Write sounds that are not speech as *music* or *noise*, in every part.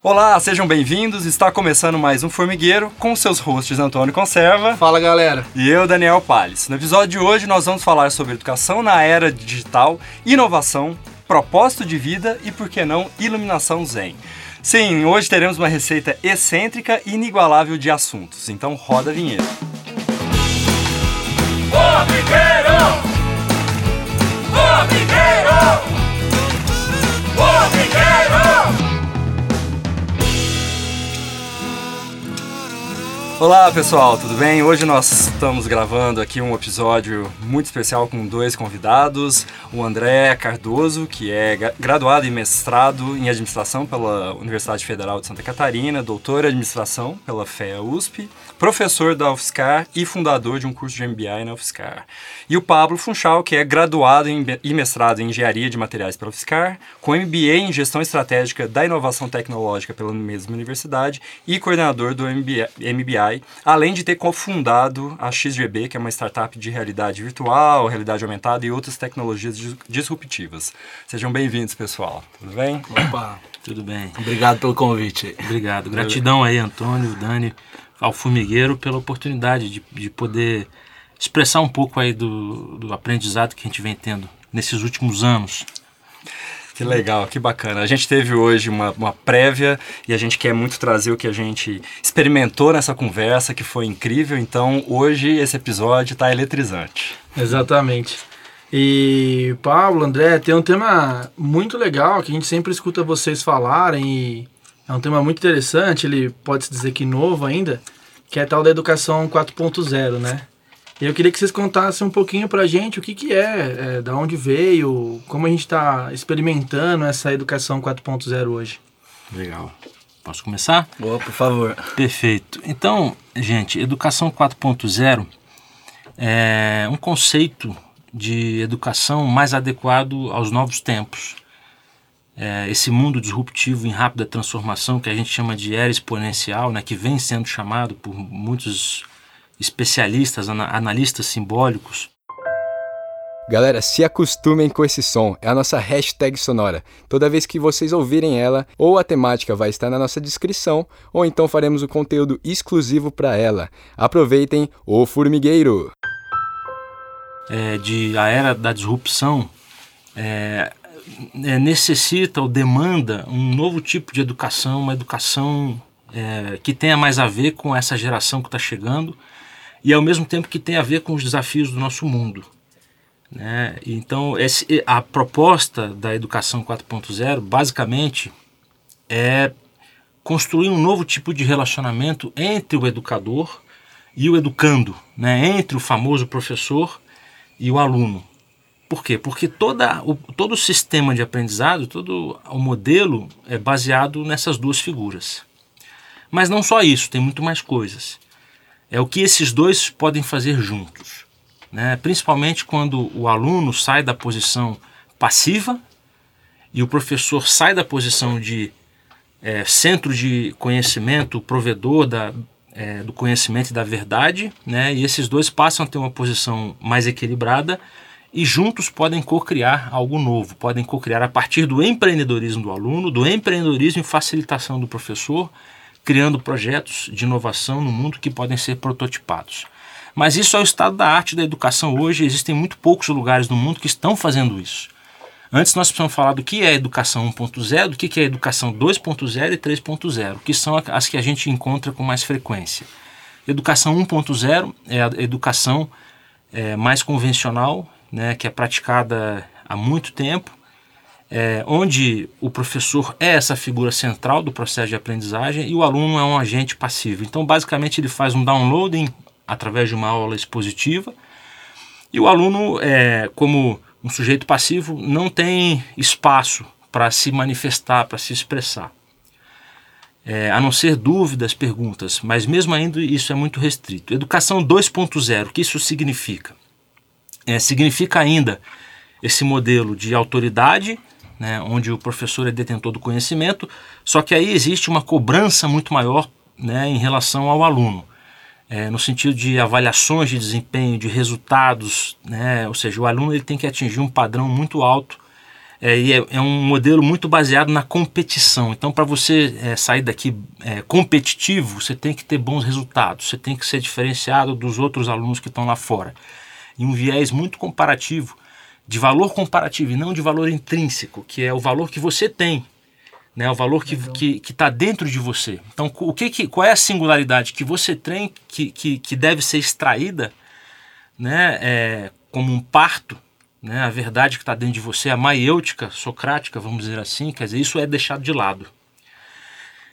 Olá, sejam bem-vindos. Está começando mais um Formigueiro com seus hosts Antônio Conserva Fala galera! e eu, Daniel Palles. No episódio de hoje, nós vamos falar sobre educação na era digital, inovação, propósito de vida e, por que não, iluminação zen. Sim, hoje teremos uma receita excêntrica e inigualável de assuntos. Então, roda a vinheta. Olá pessoal, tudo bem? Hoje nós estamos gravando aqui um episódio muito especial com dois convidados. O André Cardoso, que é gra- graduado e mestrado em administração pela Universidade Federal de Santa Catarina, doutor em administração pela FEA USP, professor da UFSCar e fundador de um curso de MBA na UFSCar. E o Pablo Funchal, que é graduado em- e mestrado em engenharia de materiais pela UFSCar, com MBA em gestão estratégica da inovação tecnológica pela mesma universidade e coordenador do MBA, MBI, além de ter cofundado a XGB, que é uma startup de realidade virtual, realidade aumentada e outras tecnologias dis- disruptivas. Sejam bem-vindos, pessoal. Tudo bem? Opa! Tudo bem. Obrigado pelo convite. Obrigado. Gratidão aí, Antônio, Dani, ao Formigueiro pela oportunidade de, de poder expressar um pouco aí do, do aprendizado que a gente vem tendo nesses últimos anos. Que legal, que bacana. A gente teve hoje uma, uma prévia e a gente quer muito trazer o que a gente experimentou nessa conversa, que foi incrível. Então, hoje esse episódio está eletrizante. Exatamente. E Pablo, André, tem um tema muito legal que a gente sempre escuta vocês falarem e é um tema muito interessante, ele pode se dizer que novo ainda, que é a tal da educação 4.0, né? E eu queria que vocês contassem um pouquinho pra gente o que que é, é da onde veio, como a gente está experimentando essa educação 4.0 hoje. Legal. Posso começar? Boa, por favor. Perfeito. Então, gente, educação 4.0 é um conceito de educação mais adequado aos novos tempos. É, esse mundo disruptivo em rápida transformação que a gente chama de era exponencial, né, que vem sendo chamado por muitos especialistas, ana- analistas simbólicos, Galera, se acostumem com esse som, é a nossa hashtag sonora. Toda vez que vocês ouvirem ela, ou a temática vai estar na nossa descrição, ou então faremos o conteúdo exclusivo para ela. Aproveitem o formigueiro! é, de a era da disrupção é, é, necessita ou demanda um novo tipo de educação, uma educação é, que tenha mais a ver com essa geração que está chegando e ao mesmo tempo que tenha a ver com os desafios do nosso mundo. Né? Então, esse, a proposta da educação 4.0 basicamente é construir um novo tipo de relacionamento entre o educador e o educando, né? entre o famoso professor e o aluno. Por quê? Porque toda, o, todo o sistema de aprendizado, todo o modelo é baseado nessas duas figuras. Mas não só isso, tem muito mais coisas. É o que esses dois podem fazer juntos. Né? Principalmente quando o aluno sai da posição passiva e o professor sai da posição de é, centro de conhecimento, provedor da, é, do conhecimento e da verdade, né? e esses dois passam a ter uma posição mais equilibrada e juntos podem co-criar algo novo, podem co-criar a partir do empreendedorismo do aluno, do empreendedorismo e facilitação do professor, criando projetos de inovação no mundo que podem ser prototipados. Mas isso é o estado da arte da educação hoje, existem muito poucos lugares no mundo que estão fazendo isso. Antes nós precisamos falar do que é educação 1.0, do que é educação 2.0 e 3.0, que são as que a gente encontra com mais frequência. Educação 1.0 é a educação é, mais convencional, né, que é praticada há muito tempo, é, onde o professor é essa figura central do processo de aprendizagem e o aluno é um agente passivo. Então, basicamente, ele faz um downloading através de uma aula expositiva e o aluno, é, como um sujeito passivo, não tem espaço para se manifestar, para se expressar. É, a não ser dúvidas, perguntas, mas mesmo ainda isso é muito restrito. Educação 2.0, o que isso significa? É, significa ainda esse modelo de autoridade, né, onde o professor é detentor do conhecimento, só que aí existe uma cobrança muito maior né, em relação ao aluno. É, no sentido de avaliações de desempenho, de resultados, né, ou seja, o aluno ele tem que atingir um padrão muito alto é, e é, é, um modelo muito baseado na competição. Então, para você é, sair daqui é, competitivo, você tem que ter bons resultados, você tem que ser diferenciado dos outros alunos que estão lá fora. E um viés muito comparativo, de valor comparativo e não de valor intrínseco, que é o valor que você tem, né, o valor que está que, que tá dentro de você. Então, o que, que, qual é a singularidade que você tem que, que, que deve ser extraída né, é, como um parto né, a verdade que está dentro de você, a maiêutica socrática, vamos dizer assim, quer dizer, isso é deixado de lado.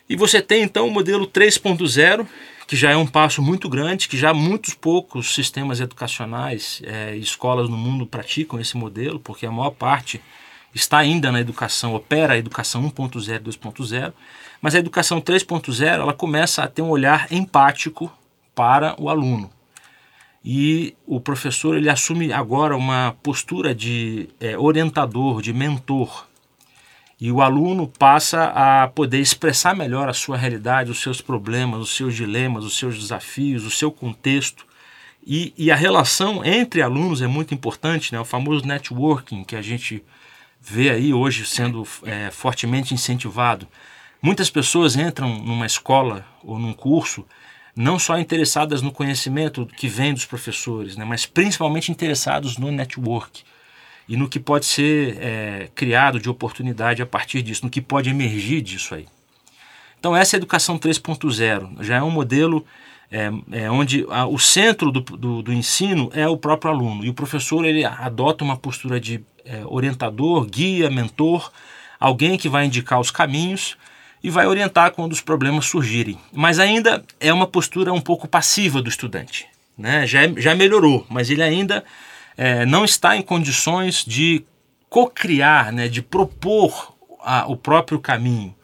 E você tem então o modelo 3.0, que já é um passo muito grande, que já muitos poucos sistemas educacionais é, escolas no mundo praticam esse modelo, porque a maior parte está ainda na educação, opera a educação 1.0, 2.0, mas a educação 3.0 ela começa a ter um olhar empático para o aluno e o professor ele assume agora uma postura de é, orientador, de mentor. E o aluno passa a poder expressar melhor a sua realidade, os seus problemas, os seus dilemas, os seus desafios, o seu contexto. E, e a relação entre alunos é muito importante, né? o famoso networking que a gente vê aí hoje sendo é, fortemente incentivado. Muitas pessoas entram numa escola ou num curso não só interessadas no conhecimento que vem dos professores, né, mas principalmente interessados no network e no que pode ser é, criado de oportunidade a partir disso, no que pode emergir disso aí. Então essa é a educação 3.0 já é um modelo é, é onde a, o centro do, do, do, ensino é o próprio aluno e o professor ele adota uma postura de é, orientador, guia, mentor, alguém que vai indicar os caminhos e vai orientar quando os problemas surgirem. Mas ainda é uma postura um pouco passiva do estudante. Né? Já, é, já melhorou, mas ele ainda é, não está em condições de co-criar, né? de propor a, o próprio caminho.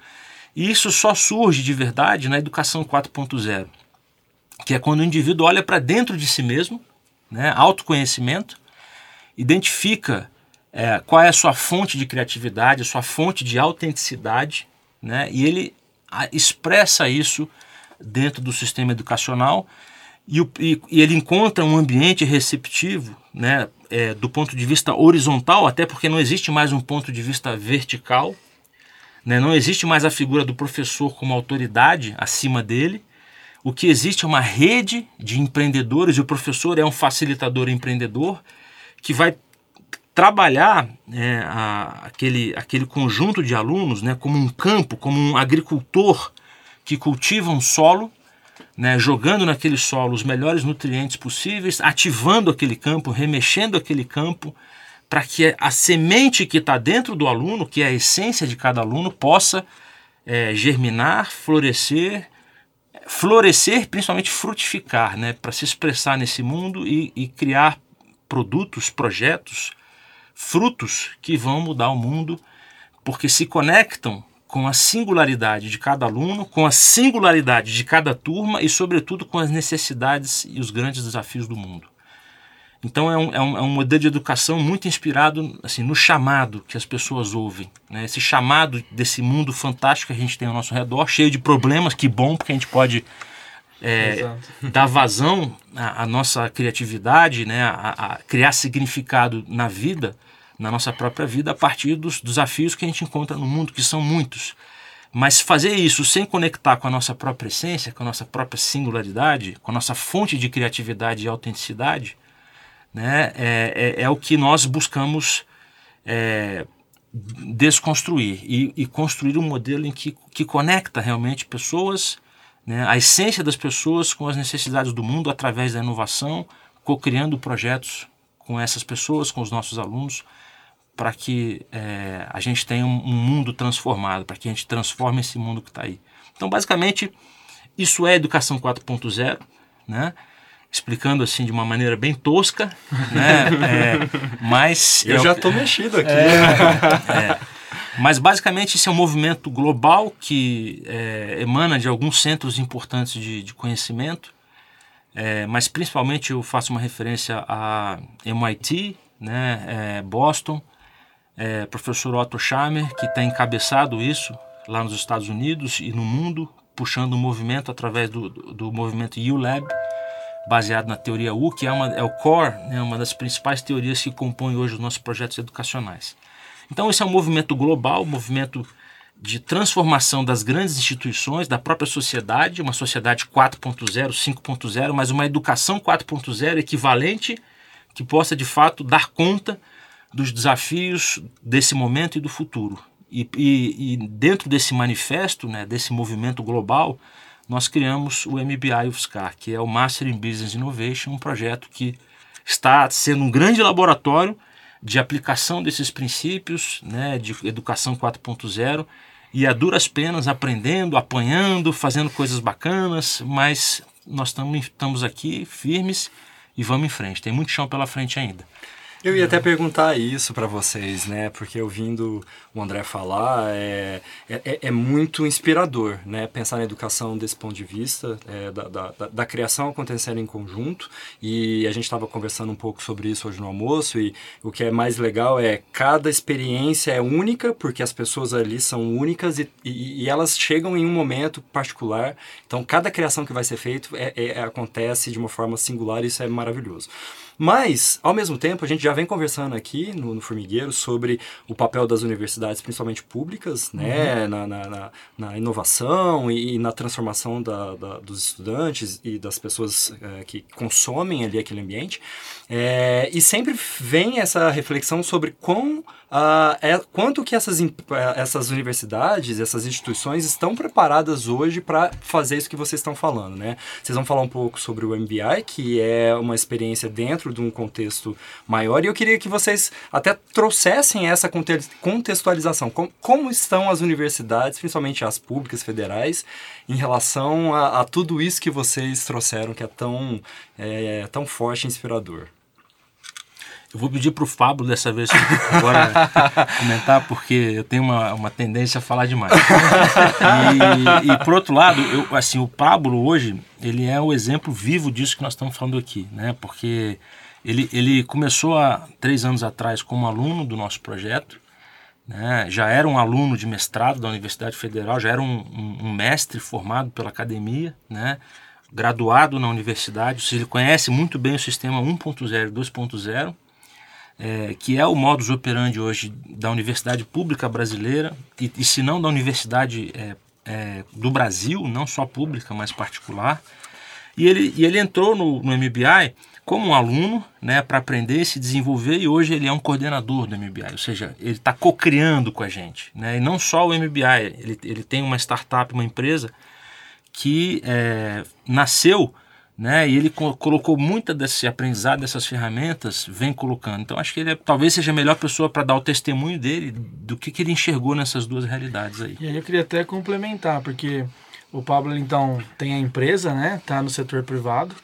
E isso só surge de verdade na educação 4.0, que é quando o indivíduo olha para dentro de si mesmo, né? autoconhecimento, identifica é, qual é a sua fonte de criatividade, a sua fonte de autenticidade, né? E ele expressa isso dentro do sistema educacional e, o, e, e ele encontra um ambiente receptivo, né? É, do ponto de vista horizontal, até porque não existe mais um ponto de vista vertical, né? não existe mais a figura do professor como autoridade acima dele. O que existe é uma rede de empreendedores e o professor é um facilitador empreendedor que vai trabalhar é, a, aquele, aquele conjunto de alunos né, como um campo, como um agricultor que cultiva um solo, né, jogando naquele solo os melhores nutrientes possíveis, ativando aquele campo, remexendo aquele campo, para que a semente que está dentro do aluno, que é a essência de cada aluno, possa é, germinar, florescer, florescer, principalmente frutificar, né, para se expressar nesse mundo e, e criar produtos, projetos frutos que vão mudar o mundo, porque se conectam com a singularidade de cada aluno, com a singularidade de cada turma e, sobretudo, com as necessidades e os grandes desafios do mundo. Então é um, é um, é um modelo de educação muito inspirado assim, no chamado que as pessoas ouvem. Né? Esse chamado desse mundo fantástico que a gente tem ao nosso redor, cheio de problemas, que bom, porque a gente pode é, dar vazão à, à, nossa criatividade, né? A, a, criar significado na vida, na nossa própria vida, a partir dos desafios que a gente encontra no mundo, que são muitos. Mas fazer isso sem conectar com a nossa própria essência, com a nossa própria singularidade, com a nossa fonte de criatividade e autenticidade, né? é, é, é o que nós buscamos é, desconstruir e, e, construir um modelo em que, que conecta realmente pessoas né, a essência das pessoas com as necessidades do mundo através da inovação, co-criando projetos com essas pessoas, com os nossos alunos, para que é, a gente tenha um, mundo transformado, para que a gente transforme esse mundo que está aí. Então, basicamente, isso é educação 4.0, né? explicando assim de uma maneira bem tosca, né? *laughs* É, mas eu, já estou mexido aqui. É, *laughs* é, mas basicamente esse é um movimento global que é, emana de alguns centros importantes de, de conhecimento, é, mas principalmente eu faço uma referência a MIT, né, é, Boston, é, professor Otto Schammer, que tem encabeçado isso lá nos Estados Unidos e no mundo, puxando o movimento através do, do, do movimento ULab, baseado na teoria U, que é, uma, é o core, né, uma das principais teorias que compõem hoje os nossos projetos educacionais. Então, esse é um movimento global, um movimento de transformação das grandes instituições, da própria sociedade, uma sociedade 4.0, 5.0, mas uma educação 4.0 equivalente que possa de fato dar conta dos desafios desse momento e do futuro. E, e, e dentro desse manifesto, né, desse movimento global, nós criamos o MBI UFSCar, que é o Master in Business Innovation, um projeto que está sendo um grande laboratório de aplicação desses princípios né, de educação 4.0 e a duras penas aprendendo, apanhando, fazendo coisas bacanas, mas nós estamos aqui firmes e vamos em frente. Tem muito chão pela frente ainda. Eu ia até perguntar isso para vocês, né? Porque ouvindo o André falar, é, é, é, muito inspirador, né? Pensar na educação desse ponto de vista, é, da, da, da, criação acontecendo em conjunto. E a gente estava conversando um pouco sobre isso hoje no almoço. E o que é mais legal é cada experiência é única, porque as pessoas ali são únicas e, e, e elas chegam em um momento particular. Então, cada criação que vai ser feita é, é, acontece de uma forma singular e isso é maravilhoso. Mas, ao mesmo tempo, a gente já vem conversando aqui no, no Formigueiro sobre o papel das universidades, principalmente públicas, né, uhum. na, na, na, na, inovação e, e na transformação da, da, dos estudantes e das pessoas é, que consomem ali aquele ambiente. É, e sempre vem essa reflexão sobre quão Uh, é, quanto que essas, essas universidades, essas instituições estão preparadas hoje para fazer isso que vocês estão falando, né? Vocês vão falar um pouco sobre o MBI, que é uma experiência dentro de um contexto maior, e eu queria que vocês até trouxessem essa contextualização. Como, como estão as universidades, principalmente as públicas federais, em relação a, a tudo isso que vocês trouxeram, que é tão, é, tão forte e inspirador? Eu vou pedir para o Fábio dessa vez agora *laughs* comentar, porque eu tenho uma, uma tendência a falar demais. E, e por outro lado, eu, assim, o Pablo hoje, ele é o exemplo vivo disso que nós estamos falando aqui, né? Porque ele, ele começou há três anos atrás como aluno do nosso projeto, né? já era um aluno de mestrado da Universidade Federal, já era um, um, um mestre formado pela academia, né? graduado na universidade, ele conhece muito bem o sistema 1.0 e 2.0, é, que é o modus operandi hoje da universidade pública brasileira, e, e se não da universidade é, é, do Brasil, não só pública, mas particular. E ele, e ele entrou no, no MBI como um aluno né, para aprender e se desenvolver, e hoje ele é um coordenador do MBI, ou seja, ele está co-criando com a gente. Né, e não só o MBI, ele, ele tem uma startup, uma empresa que é, nasceu né? E ele co colocou muita desse aprendizado, dessas ferramentas, vem colocando. Então acho que ele é, talvez seja a melhor pessoa para dar o testemunho dele do que, que ele enxergou nessas duas realidades aí. E aí eu queria até complementar, porque o Pablo então tem a empresa, né? Tá no setor privado,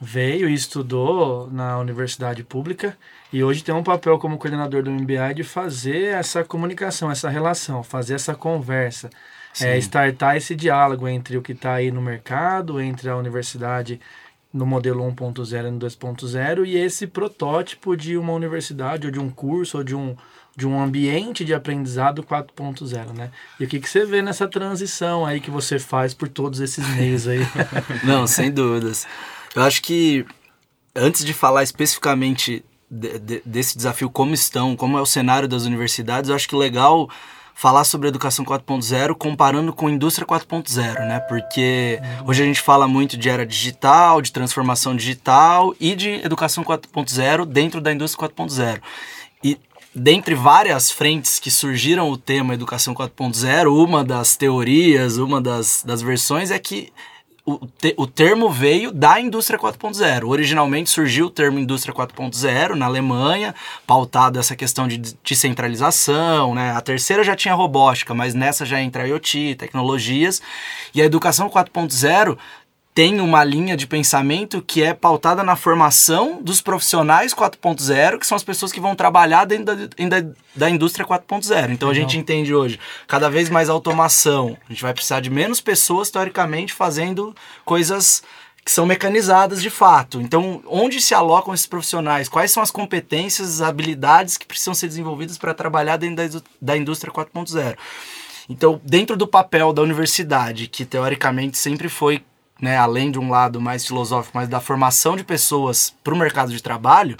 veio e estudou na universidade pública e hoje tem um papel como coordenador do MBA de fazer essa comunicação, essa relação, fazer essa conversa é, startar esse diálogo entre o que está aí no mercado, entre a universidade no modelo 1.0 e no 2.0 e esse protótipo de uma universidade ou de um curso ou de um, de um ambiente de aprendizado 4.0, né? E o que, que você vê nessa transição aí que você faz por todos esses meios aí? *laughs* Não, sem dúvidas. Eu acho que antes de falar especificamente de, de, desse desafio, como estão, como é o cenário das universidades, eu acho que legal falar sobre educação 4.0 comparando com indústria 4.0, né? Porque hoje a gente fala muito de era digital, de transformação digital e de educação 4.0 dentro da indústria 4.0. E dentre várias frentes que surgiram o tema educação 4.0, uma das teorias, uma das, das versões é que o, te, o termo veio da indústria 4.0. Originalmente surgiu o termo indústria 4.0 na Alemanha, pautado essa questão de descentralização, né? A terceira já tinha robótica, mas nessa já entra IoT, tecnologias. E a educação 4.0 tem uma linha de pensamento que é pautada na formação dos profissionais 4.0, que são as pessoas que vão trabalhar dentro da, da, da indústria 4.0. Então a gente entende hoje cada vez mais automação. A gente vai precisar de menos pessoas, teoricamente, fazendo coisas que são mecanizadas de fato. Então, onde se alocam esses profissionais? Quais são as competências, as habilidades que precisam ser desenvolvidas para trabalhar dentro da, da indústria 4.0? Então, dentro do papel da universidade, que teoricamente sempre foi né, além de um lado mais filosófico, mas da formação de pessoas para o mercado de trabalho,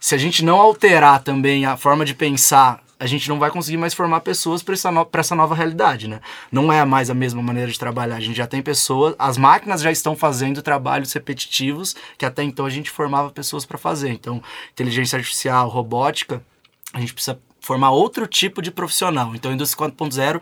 se a gente não alterar também a forma de pensar a gente não vai conseguir mais formar pessoas para essa, no, essa nova realidade, né? Não é mais a mesma maneira de trabalhar. A gente já tem pessoas, as máquinas já estão fazendo trabalhos repetitivos que até então a gente formava pessoas para fazer. Então, inteligência artificial, robótica, a gente precisa formar outro tipo de profissional. Então, a indústria 4.0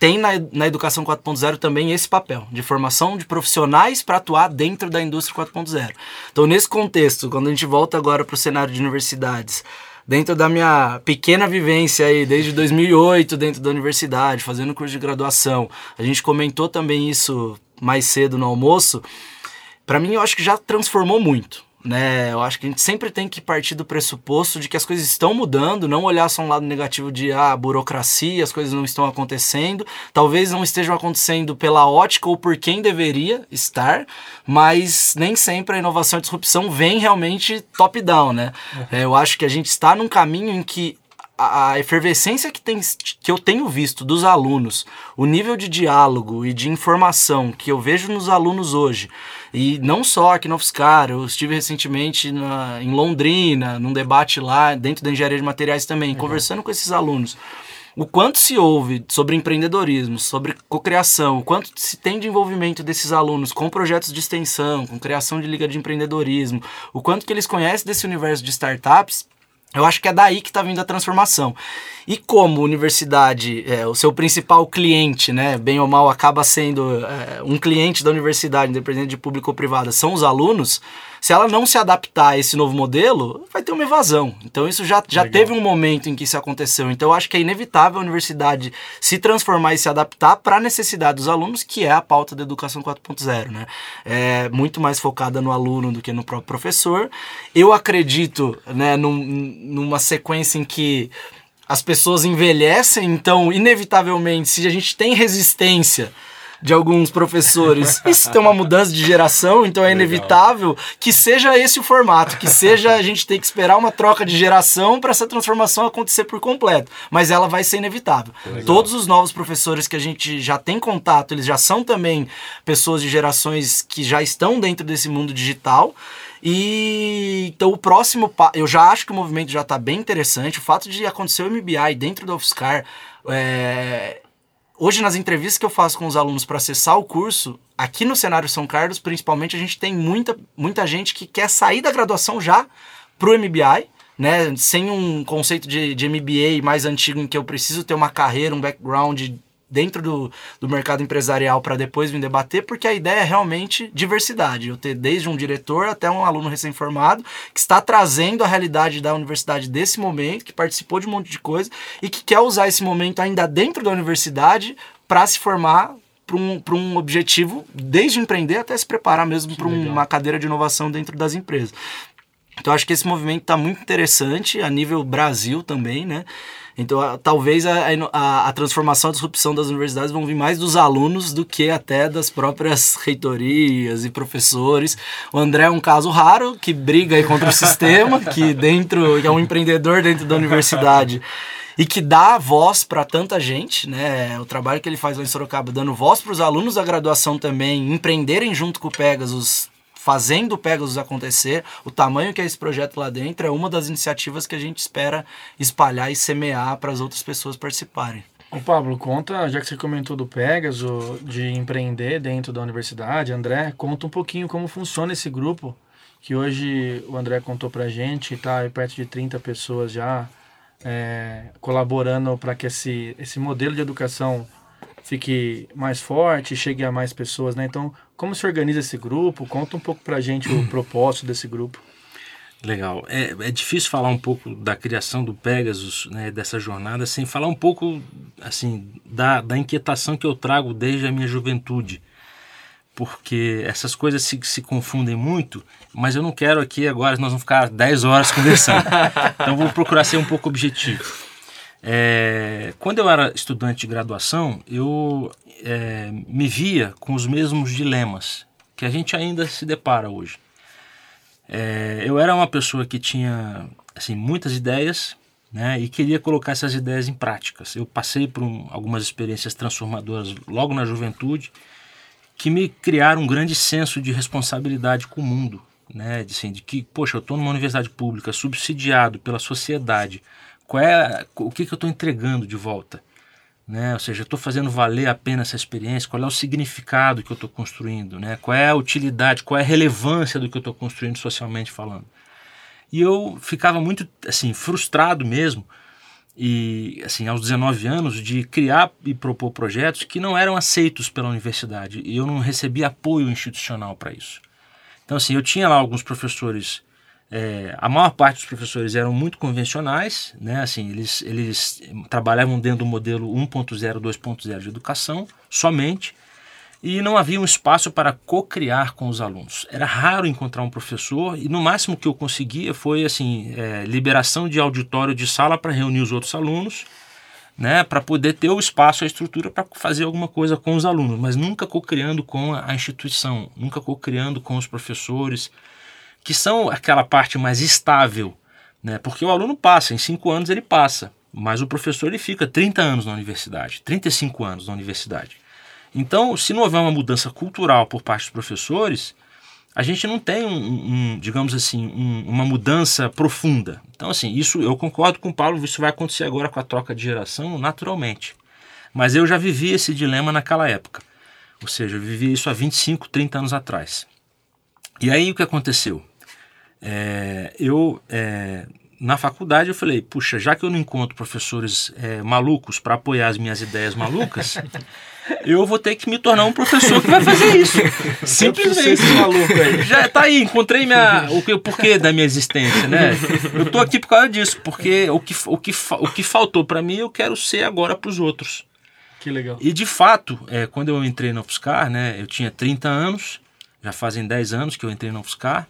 tem na, na educação 4.0 também esse papel de formação de profissionais para atuar dentro da indústria 4.0. Então, nesse contexto, quando a gente volta agora para o cenário de universidades, dentro da minha pequena vivência aí, desde 2008 dentro da universidade, fazendo curso de graduação, a gente comentou também isso mais cedo no almoço. Para mim, eu acho que já transformou muito né? Eu acho que a gente sempre tem que partir do pressuposto de que as coisas estão mudando, não olhar só um lado negativo de ah, burocracia, as coisas não estão acontecendo. Talvez não estejam acontecendo pela ótica ou por quem deveria estar, mas nem sempre a inovação e a disrupção vem realmente top-down, né? É, eu acho que a gente está num caminho em que a efervescência que, tem, que eu tenho visto dos alunos, o nível de diálogo e de informação que eu vejo nos alunos hoje, e não só aqui no UFSCar, eu estive recentemente na, em Londrina, num debate lá dentro da engenharia de materiais também, uhum. conversando com esses alunos. O quanto se ouve sobre empreendedorismo, sobre cocriação, o quanto se tem de envolvimento desses alunos com projetos de extensão, com criação de liga de empreendedorismo, o quanto que eles conhecem desse universo de startups, eu acho que é daí que está vindo a transformação. E como universidade, é, o seu principal cliente, né, bem ou mal, acaba sendo é, um cliente da universidade, independente de público ou privada, são os alunos, se ela não se adaptar a esse novo modelo, vai ter uma evasão. Então isso já, já teve um momento em que isso aconteceu. Então eu acho que é inevitável a universidade se transformar e se adaptar para a necessidade dos alunos, que é a pauta da educação 4.0. Né? É muito mais focada no aluno do que no próprio professor. Eu acredito né, num, numa sequência em que as pessoas envelhecem, então, inevitavelmente, se a gente tem resistência de alguns professores. *laughs* Isso tem uma mudança de geração, então é inevitável que seja esse o formato, que seja a gente ter que esperar uma troca de geração para essa transformação acontecer por completo. Mas ela vai ser inevitável. Legal. Todos os novos professores que a gente já tem contato, eles já são também pessoas de gerações que já estão dentro desse mundo digital. E então o próximo, eu já acho que o movimento já está bem interessante. O fato de acontecer o MBI dentro do UFSCar, é, Hoje, nas entrevistas que eu faço com os alunos para acessar o curso, aqui no cenário São Carlos, principalmente, a gente tem muita, muita gente que quer sair da graduação já para o MBI, né? Sem um conceito de, de MBA mais antigo em que eu preciso ter uma carreira, um background dentro do, do mercado empresarial para depois vir debater, porque a ideia é realmente diversidade. Eu ter desde um diretor até um aluno recém-formado que está trazendo a realidade da universidade desse momento, que participou de um monte de coisa e que quer usar esse momento ainda dentro da universidade para se formar para um, um objetivo, desde empreender até se preparar mesmo para uma cadeira de inovação dentro das empresas. Então, acho que esse movimento está muito interessante a nível Brasil também, né? Então, talvez a, a, a, transformação, a disrupção das universidades vão vir mais dos alunos do que até das próprias *laughs* reitorias e professores. O André é um caso raro que briga contra o sistema, que dentro que é um empreendedor dentro da universidade e que dá voz para tanta gente, né? O trabalho que ele faz lá em Sorocaba, dando voz para os alunos da graduação também empreenderem junto com o Pegasus fazendo o Pegasus acontecer, o tamanho que é esse projeto lá dentro é uma das iniciativas que a gente espera espalhar e semear para as outras pessoas participarem. O Pablo, conta, já que você comentou do Pegasus, de empreender dentro da universidade, André, conta um pouquinho como funciona esse grupo, que hoje o André contou para a gente, está perto de 30 pessoas já é, colaborando para que esse, esse modelo de educação fique mais forte, chegue a mais pessoas, né? Então, como se organiza esse grupo? Conta um pouco para a gente o *clears throat* propósito desse grupo. Legal. É, é difícil falar um pouco da criação do Pegasus, né, dessa jornada, sem falar um pouco assim da, da inquietação que eu trago desde a minha juventude. Porque essas coisas se, se confundem muito, mas eu não quero aqui agora, nós vamos ficar 10 horas conversando. *laughs* então vou procurar ser um pouco objetivo. É, quando eu era estudante de graduação, eu é, me via com os mesmos dilemas que a gente ainda se depara hoje. É, eu era uma pessoa que tinha assim, muitas ideias né, e queria colocar essas ideias em práticas. Eu passei por um, algumas experiências transformadoras logo na juventude que me criaram um grande senso de responsabilidade com o mundo. Né, de, assim, de que, poxa, eu estou numa universidade pública subsidiado pela sociedade qual é, o que, que eu estou entregando de volta. Né? Ou seja, estou fazendo valer a pena essa experiência, qual é o significado que eu estou construindo, né? qual é a utilidade, qual é a relevância do que eu estou construindo socialmente falando. E eu ficava muito assim frustrado mesmo, e assim aos 19 anos de criar e propor projetos que não eram aceitos pela universidade e eu não recebia apoio institucional para isso. Então assim eu tinha lá alguns professores, é, a maior parte dos professores eram muito convencionais, né? Assim eles eles trabalhavam dentro do modelo 1.0, 2.0 de educação somente e não havia um espaço para co-criar com os alunos. Era raro encontrar um professor e no máximo que eu conseguia foi assim é, liberação de auditório de sala para reunir os outros alunos, né, para poder ter o espaço, a estrutura para fazer alguma coisa com os alunos, mas nunca co-criando com a instituição, nunca co-criando com os professores, que são aquela parte mais estável, né, porque o aluno passa, em cinco anos ele passa, mas o professor ele fica 30 anos na universidade, 35 anos na universidade. Então, se não houver uma mudança cultural por parte dos professores, a gente não tem um, um digamos assim, um, uma mudança profunda. Então, assim, isso eu concordo com o Paulo, isso vai acontecer agora com a troca de geração naturalmente. Mas eu já vivi esse dilema naquela época. Ou seja, eu vivi isso há 25, 30 anos atrás. E aí o que aconteceu? É, eu, é, na faculdade, eu falei, puxa, já que eu não encontro professores é, malucos para apoiar as minhas ideias malucas, *laughs* eu vou ter que me tornar um professor que vai fazer isso. Simplesmente. maluco aí. Já tá aí, encontrei minha, o, o porquê da minha existência, né? Eu tô aqui por causa disso, porque o que, o que, o que faltou para mim eu quero ser agora para os outros. Que legal. E de fato, é, quando eu entrei na UFSCar, né, eu tinha 30 anos, já fazem 10 anos que eu entrei na UFSCar,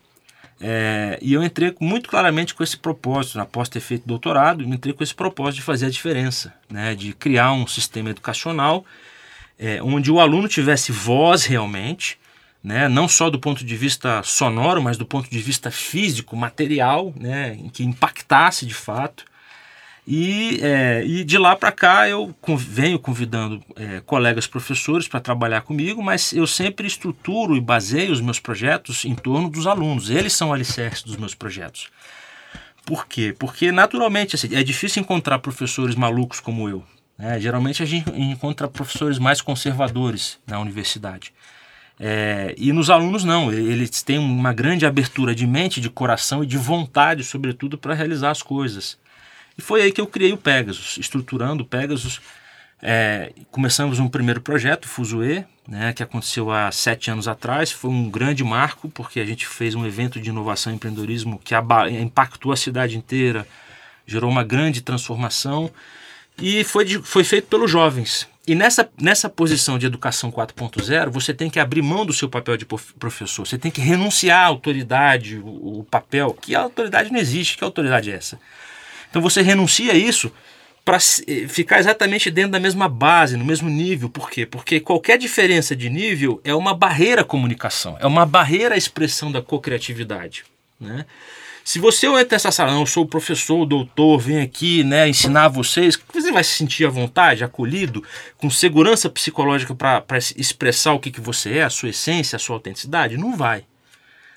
é, e eu entrei muito claramente com esse propósito, após ter feito doutorado, entrei com esse propósito de fazer a diferença, né, de criar um sistema educacional é, onde o aluno tivesse voz realmente, né, não só do ponto de vista sonoro, mas do ponto de vista físico, material, né, que impactasse de fato. E, é, e de lá para cá eu venho convidando é, colegas professores para trabalhar comigo, mas eu sempre estruturo e baseio os meus projetos em torno dos alunos. Eles são o alicerce dos meus projetos. Por quê? Porque naturalmente assim, é difícil encontrar professores malucos como eu. É, geralmente a gente encontra professores mais conservadores na universidade. É, e nos alunos não, eles têm uma grande abertura de mente, de coração e de vontade, sobretudo, para realizar as coisas. E foi aí que eu criei o Pegasus, estruturando o Pegasus. É, começamos um primeiro projeto, o Fusue, né, que aconteceu há sete anos atrás. Foi um grande marco, porque a gente fez um evento de inovação e empreendedorismo que impactou a cidade inteira, gerou uma grande transformação e foi, de, foi feito pelos jovens. E nessa, nessa posição de educação 4.0, você tem que abrir mão do seu papel de professor, você tem que renunciar à autoridade, o, o papel, que a autoridade não existe, que autoridade é essa? Então você renuncia a isso para eh, ficar exatamente dentro da mesma base, no mesmo nível. Por quê? Porque qualquer diferença de nível é uma barreira à comunicação, é uma barreira à expressão da co-criatividade. Né? Se você entra nessa sala, não, eu sou o professor, o doutor, vem aqui né, ensinar vocês, você vai se sentir à vontade, acolhido, com segurança psicológica para expressar o que, que você é, a sua essência, a sua autenticidade? Não vai.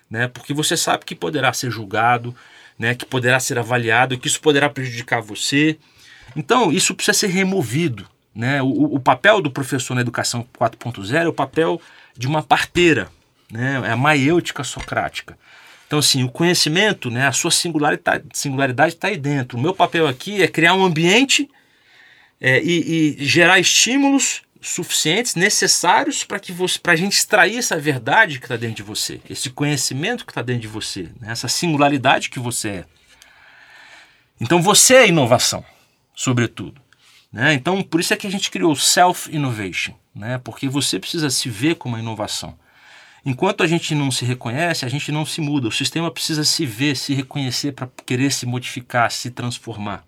Né? Porque você sabe que poderá ser julgado, né, que poderá ser avaliado, que isso poderá prejudicar você. Então, isso precisa ser removido. Né? O, o papel do professor na educação 4.0 é o papel de uma parteira, né? é a maiêutica socrática. Então, assim, o conhecimento, né, a sua singularidade está aí dentro. O meu papel aqui é criar um ambiente é, e, e, gerar estímulos suficientes, necessários para que você, para a gente extrair essa verdade que está dentro de você, esse conhecimento que está dentro de você, né, essa singularidade que você é. Então, você é inovação, sobretudo. Né? Então, por isso é que a gente criou self-innovation, né? porque você precisa se ver como uma inovação. Enquanto a gente não se reconhece, a gente não se muda. O sistema precisa se ver, se reconhecer para querer se modificar, se transformar.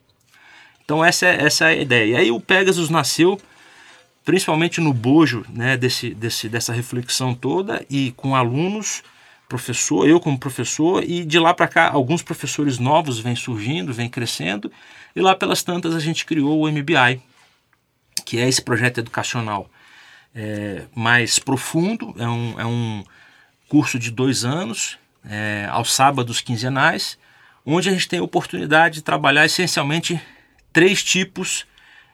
Então essa é, essa é a ideia. E aí o Pegasus nasceu principalmente no bojo né, desse, desse, dessa reflexão toda e com alunos, professor, eu como professor, e de lá para cá alguns professores novos vêm surgindo, vêm crescendo, e lá pelas tantas a gente criou o MBI, que é esse projeto educacional é, mais profundo, é um, é um curso de dois anos, é, aos sábados quinzenais, onde a gente tem a oportunidade de trabalhar essencialmente três tipos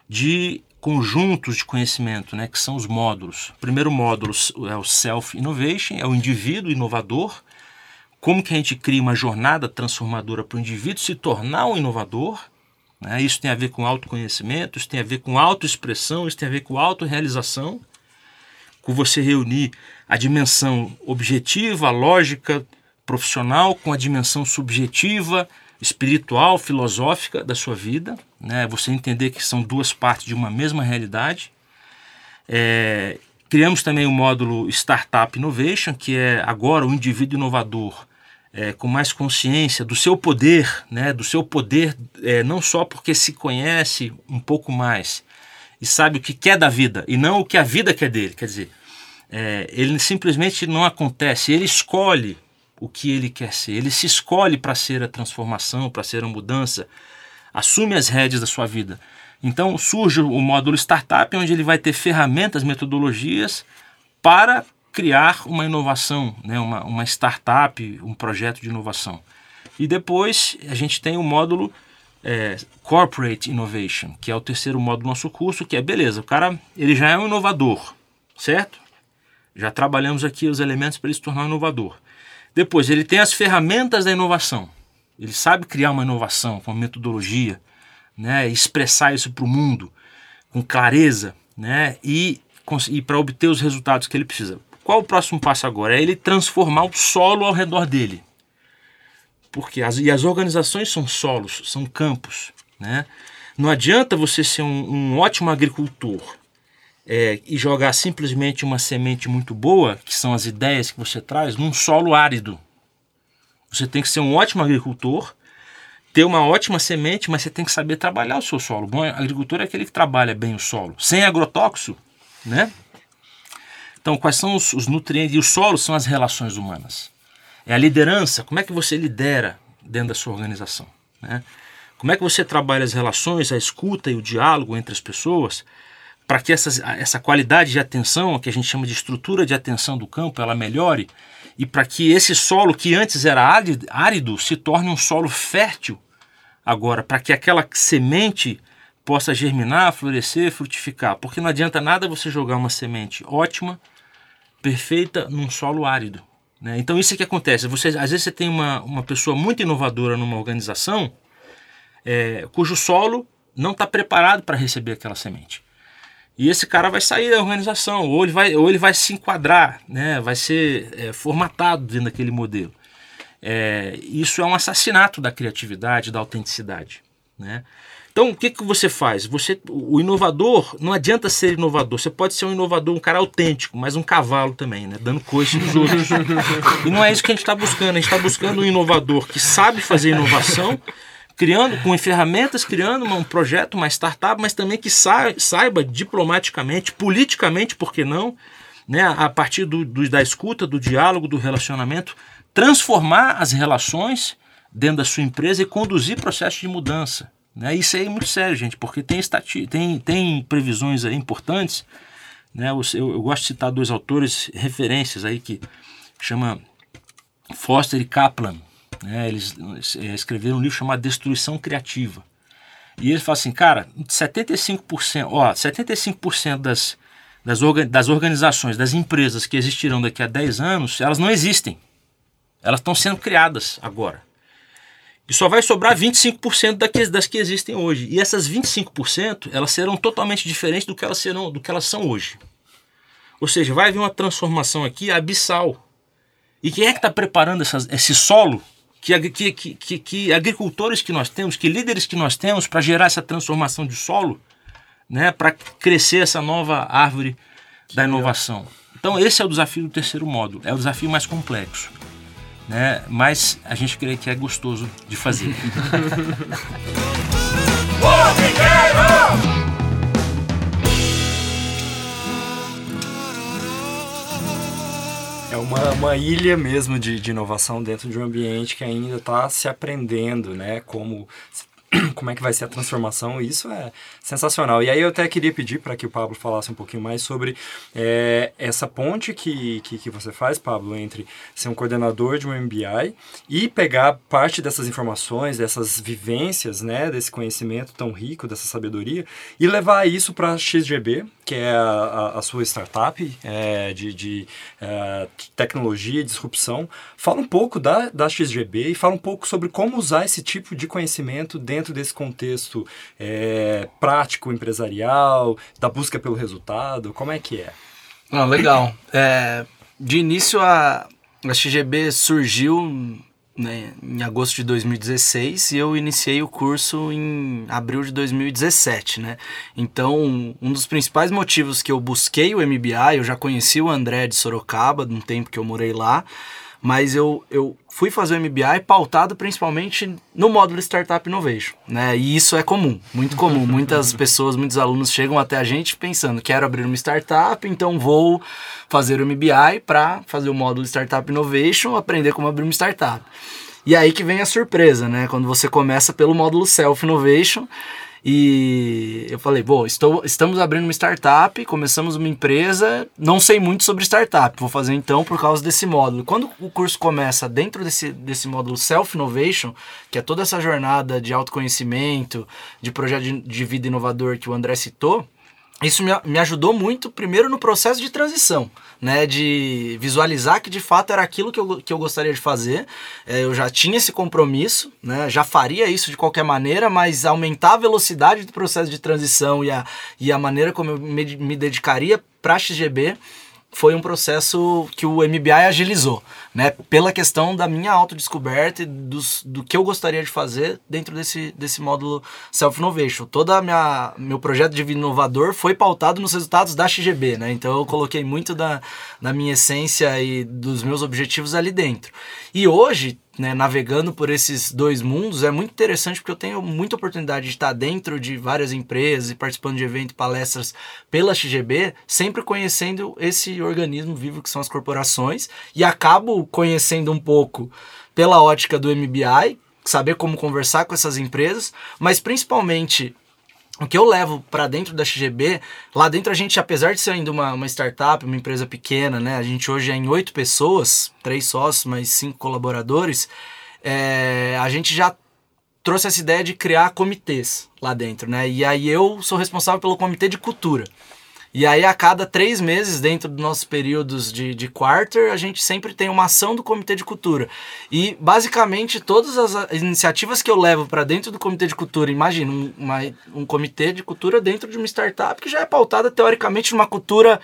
de conjuntos de conhecimento, né, que são os módulos. O primeiro módulo é o self-innovation, é o indivíduo inovador. Como que a gente cria uma jornada transformadora para o indivíduo se tornar um inovador. Né? Isso tem a ver com autoconhecimento, isso tem a ver com autoexpressão, isso tem a ver com autorrealização. Com você reunir a dimensão objetiva, lógica, profissional, com a dimensão subjetiva, espiritual, filosófica da sua vida, né? Você entender que são duas partes de uma mesma realidade. É, criamos também o módulo Startup Innovation, que é agora o indivíduo inovador é, com mais consciência do seu poder, né? Do seu poder é, não só porque se conhece um pouco mais e sabe o que quer da vida e não o que a vida quer dele. Quer dizer, é, ele simplesmente não acontece, ele escolhe o que ele quer ser. Ele se escolhe para ser a transformação, para ser a mudança, assume as rédeas da sua vida. Então surge o módulo startup, onde ele vai ter ferramentas, metodologias para criar uma inovação, né? uma, uma startup, um projeto de inovação. E depois a gente tem o módulo é, Corporate Innovation, que é o terceiro módulo do nosso curso, que é beleza, o cara ele já é um inovador, certo? Já trabalhamos aqui os elementos para ele se tornar um inovador. Depois, ele tem as ferramentas da inovação. Ele sabe criar uma inovação com metodologia, né, expressar isso para o mundo com clareza né, e, e para obter os resultados que ele precisa. Qual o próximo passo agora? É ele transformar o solo ao redor dele. Porque as, e as organizações são solos, são campos. Né? Não adianta você ser um, um ótimo agricultor é, e jogar simplesmente uma semente muito boa, que são as ideias que você traz, num solo árido. Você tem que ser um ótimo agricultor, ter uma ótima semente, mas você tem que saber trabalhar o seu solo. Bom agricultor é aquele que trabalha bem o solo, sem agrotóxico, né? Então, quais são os, os nutrientes? E o solo são as relações humanas. É a liderança, como é que você lidera dentro da sua organização, né? Como é que você trabalha as relações, a escuta e o diálogo entre as pessoas para que essa, essa qualidade de atenção, que a gente chama de estrutura de atenção do campo, ela melhore e para que esse solo que antes era árido se torne um solo fértil agora, para que aquela semente possa germinar, florescer, frutificar. Porque não adianta nada você jogar uma semente ótima, perfeita, num solo árido. Né? Então isso é que acontece. Você, às vezes você tem uma, uma pessoa muito inovadora numa organização é, cujo solo não está preparado para receber aquela semente. E esse cara vai sair da organização, ou ele vai, ou ele vai se enquadrar, né? vai ser é, formatado dentro daquele modelo. É, isso é um assassinato da criatividade, da autenticidade. Né? Então, o que, que você faz? Você, o inovador, não adianta ser inovador. Você pode ser um inovador, um cara autêntico, mas um cavalo também, né? dando coice nos outros. *laughs* e não é isso que a gente está buscando. A gente está buscando um inovador que sabe fazer inovação criando com ferramentas, criando um projeto, uma startup, mas também que saiba diplomaticamente, politicamente, por que não, né, a partir do, do, da escuta, do diálogo, do relacionamento, transformar as relações dentro da sua empresa e conduzir processos de mudança. Né? Isso aí é muito sério, gente, porque tem, estati tem, tem previsões importantes. Né? Eu, eu gosto de citar dois autores, referências aí, que chama Foster e Kaplan, né? Eles é, escreveram um livro chamado Destruição Criativa. E ele fala assim, cara, 75%, ó, 75% das, das, orga, das organizações, das empresas que existirão daqui a 10 anos, elas não existem. Elas estão sendo criadas agora. E só vai sobrar 25% das, das que existem hoje. E essas 25%, elas serão totalmente diferentes do que elas serão, do que elas são hoje. Ou seja, vai haver uma transformação aqui abissal. E quem é que está preparando essas, esse solo que, que, que, que, agricultores que nós temos, que líderes que nós temos para gerar essa transformação de solo, né, para crescer essa nova árvore da inovação. Então esse é o desafio do terceiro módulo, é o desafio mais complexo, né, mas a gente crê que é gostoso de fazer. *laughs* uma, uma ilha mesmo de, de inovação dentro de um ambiente que ainda está se aprendendo, né? Como *clears throat* como é que vai ser a transformação, isso é sensacional. E aí eu até queria pedir para que o Pablo falasse um pouquinho mais sobre é, essa ponte que, que, que você faz, Pablo, entre ser um coordenador de um MBI e pegar parte dessas informações, dessas vivências, né, desse conhecimento tão rico, dessa sabedoria, e levar isso para a XGB, que é a, a, a sua startup é, de, de é, tecnologia e disrupção. Fala um pouco da, da XGB e fala um pouco sobre como usar esse tipo de conhecimento dentro desse contexto é, prático, empresarial, da busca pelo resultado. Como é que é? Ah, legal. É, de início, a, a XGB surgiu né, em agosto de 2016 e eu iniciei o curso em abril de 2017, né? Então, um dos principais motivos que eu busquei o MBA, eu já conheci o André de Sorocaba, de um tempo que eu morei lá, mas eu, eu fui fazer o MBA pautado principalmente no módulo Startup Innovation, né? E isso é comum, muito comum. *laughs* Muitas pessoas, muitos alunos chegam até a gente pensando, quero abrir uma startup, então vou fazer o MBA para fazer o módulo Startup Innovation, aprender como abrir uma startup. E aí que vem a surpresa, né? Quando você começa pelo módulo Self Innovation, e eu falei, bom, estou, estamos abrindo uma startup, começamos uma empresa, não sei muito sobre startup, vou fazer então por causa desse módulo. Quando o curso começa dentro desse, desse módulo Self Innovation, que é toda essa jornada de autoconhecimento, de projeto de, de vida inovador que o André citou, isso me, me ajudou muito, primeiro, no processo de transição, né? De visualizar que de fato era aquilo que eu, que eu gostaria de fazer. É, eu já tinha esse compromisso, né? Já faria isso de qualquer maneira, mas aumentar a velocidade do processo de transição e a, e a maneira como eu me, me dedicaria para XGB foi um processo que o MBI agilizou, né? Pela questão da minha autodescoberta e dos, do que eu gostaria de fazer dentro desse, desse módulo Self-Innovation. Todo meu projeto de inovador foi pautado nos resultados da XGB, né? Então eu coloquei muito da, da minha essência e dos meus objetivos ali dentro. E hoje, né, navegando por esses dois mundos, é muito interessante porque eu tenho muita oportunidade de estar dentro de várias empresas e participando de eventos, palestras pela XGB, sempre conhecendo esse organismo vivo que são as corporações e acabo conhecendo um pouco pela ótica do MBI, saber como conversar com essas empresas, mas principalmente o que eu levo para dentro da XGB, lá dentro a gente, apesar de ser ainda uma, uma startup, uma empresa pequena, né? A gente hoje é em oito pessoas, três sócios, mais cinco colaboradores. É, a gente já trouxe essa ideia de criar comitês lá dentro, né? E aí eu sou responsável pelo comitê de cultura. E aí, a cada três meses, dentro dos nossos períodos de, de quarter, a gente sempre tem uma ação do Comitê de Cultura. E, basicamente, todas as iniciativas que eu levo para dentro do Comitê de Cultura, imagina, um, um comitê de cultura dentro de uma startup que já é pautada, teoricamente, numa cultura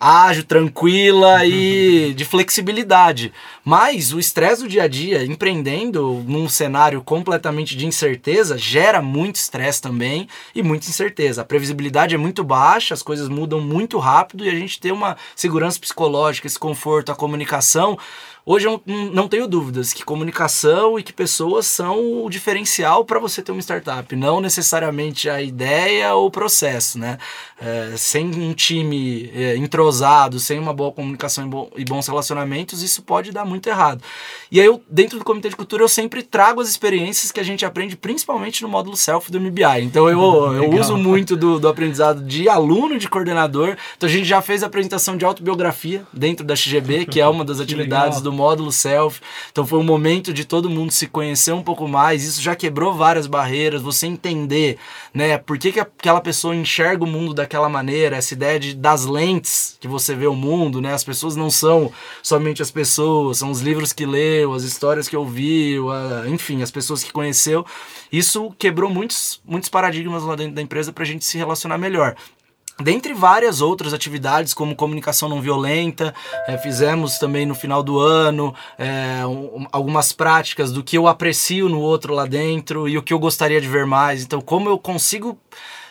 ágil, tranquila e de flexibilidade. Mas o estresse do dia a dia, empreendendo num cenário completamente de incerteza, gera muito estresse também e muita incerteza. A previsibilidade é muito baixa, as coisas mudam muito rápido e a gente tem uma segurança psicológica, esse conforto, a comunicação Hoje eu não tenho dúvidas que comunicação e que pessoas são o diferencial para você ter uma startup, não necessariamente a ideia ou o processo, né? É, sem um time é, entrosado, sem uma boa comunicação e, bo bons relacionamentos, isso pode dar muito errado. E aí, eu, dentro do Comitê de Cultura, eu sempre trago as experiências que a gente aprende, principalmente no módulo Self do MBI. Então, eu, eu uso muito do, do aprendizado de aluno, de coordenador. Então, a gente já fez a apresentação de autobiografia dentro da XGB, *laughs* que é uma das atividades do módulo self. Então foi um momento de todo mundo se conhecer um pouco mais. Isso já quebrou várias barreiras, você entender, né, por que, que aquela pessoa enxerga o mundo daquela maneira, essa ideia de, das lentes que você vê o mundo, né? As pessoas não são somente as pessoas, são os livros que leu, as histórias que ouviu, a, enfim, as pessoas que conheceu. Isso quebrou muitos, muitos paradigmas lá dentro da empresa para a gente se relacionar melhor. Dentre várias outras atividades, como comunicação não violenta, é, fizemos também no final do ano é, um, algumas práticas do que eu aprecio no outro lá dentro e o que eu gostaria de ver mais. Então, como eu consigo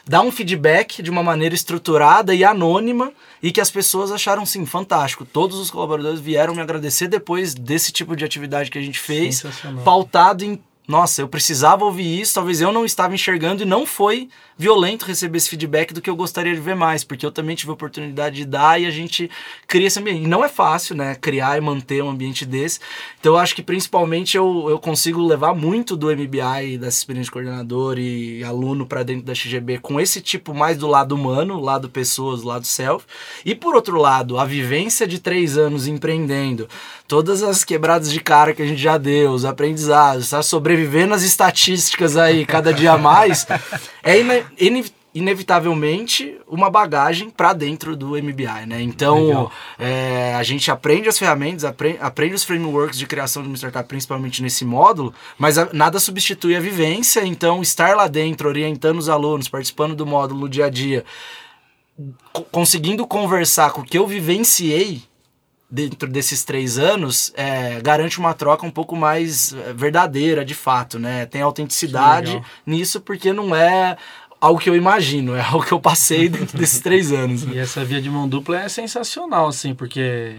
dar um feedback de uma maneira estruturada e anônima e que as pessoas acharam sim fantástico. Todos os colaboradores vieram me agradecer depois desse tipo de atividade que a gente fez, pautado em nossa, eu precisava ouvir isso, talvez eu não estava enxergando e não foi violento receber esse feedback do que eu gostaria de ver mais, porque eu também tive a oportunidade de dar e a gente cria esse ambiente. E não é fácil, né, criar e manter um ambiente desse. Então eu acho que principalmente eu, eu consigo levar muito do MBI, dessa experiência de coordenador e aluno para dentro da XGB com esse tipo mais do lado humano, lado pessoas, lado self. E por outro lado, a vivência de três anos empreendendo, todas as quebradas de cara que a gente já deu, os aprendizados, tá sobrevivendo às estatísticas aí cada dia mais, é ine ine inevitavelmente uma bagagem para dentro do MBI, né? Então é, a gente aprende as ferramentas, aprende, aprende, os frameworks de criação de uma startup, principalmente nesse módulo, mas a, nada substitui a vivência. Então estar lá dentro, orientando os alunos, participando do módulo no dia a dia, conseguindo conversar com o que eu vivenciei dentro desses três anos é, garante uma troca um pouco mais é, verdadeira, de fato, né? Tem autenticidade nisso porque não é algo que eu imagino, é *laughs* algo que eu passei dentro desses três anos. Né? E essa via de mão dupla é sensacional, assim, porque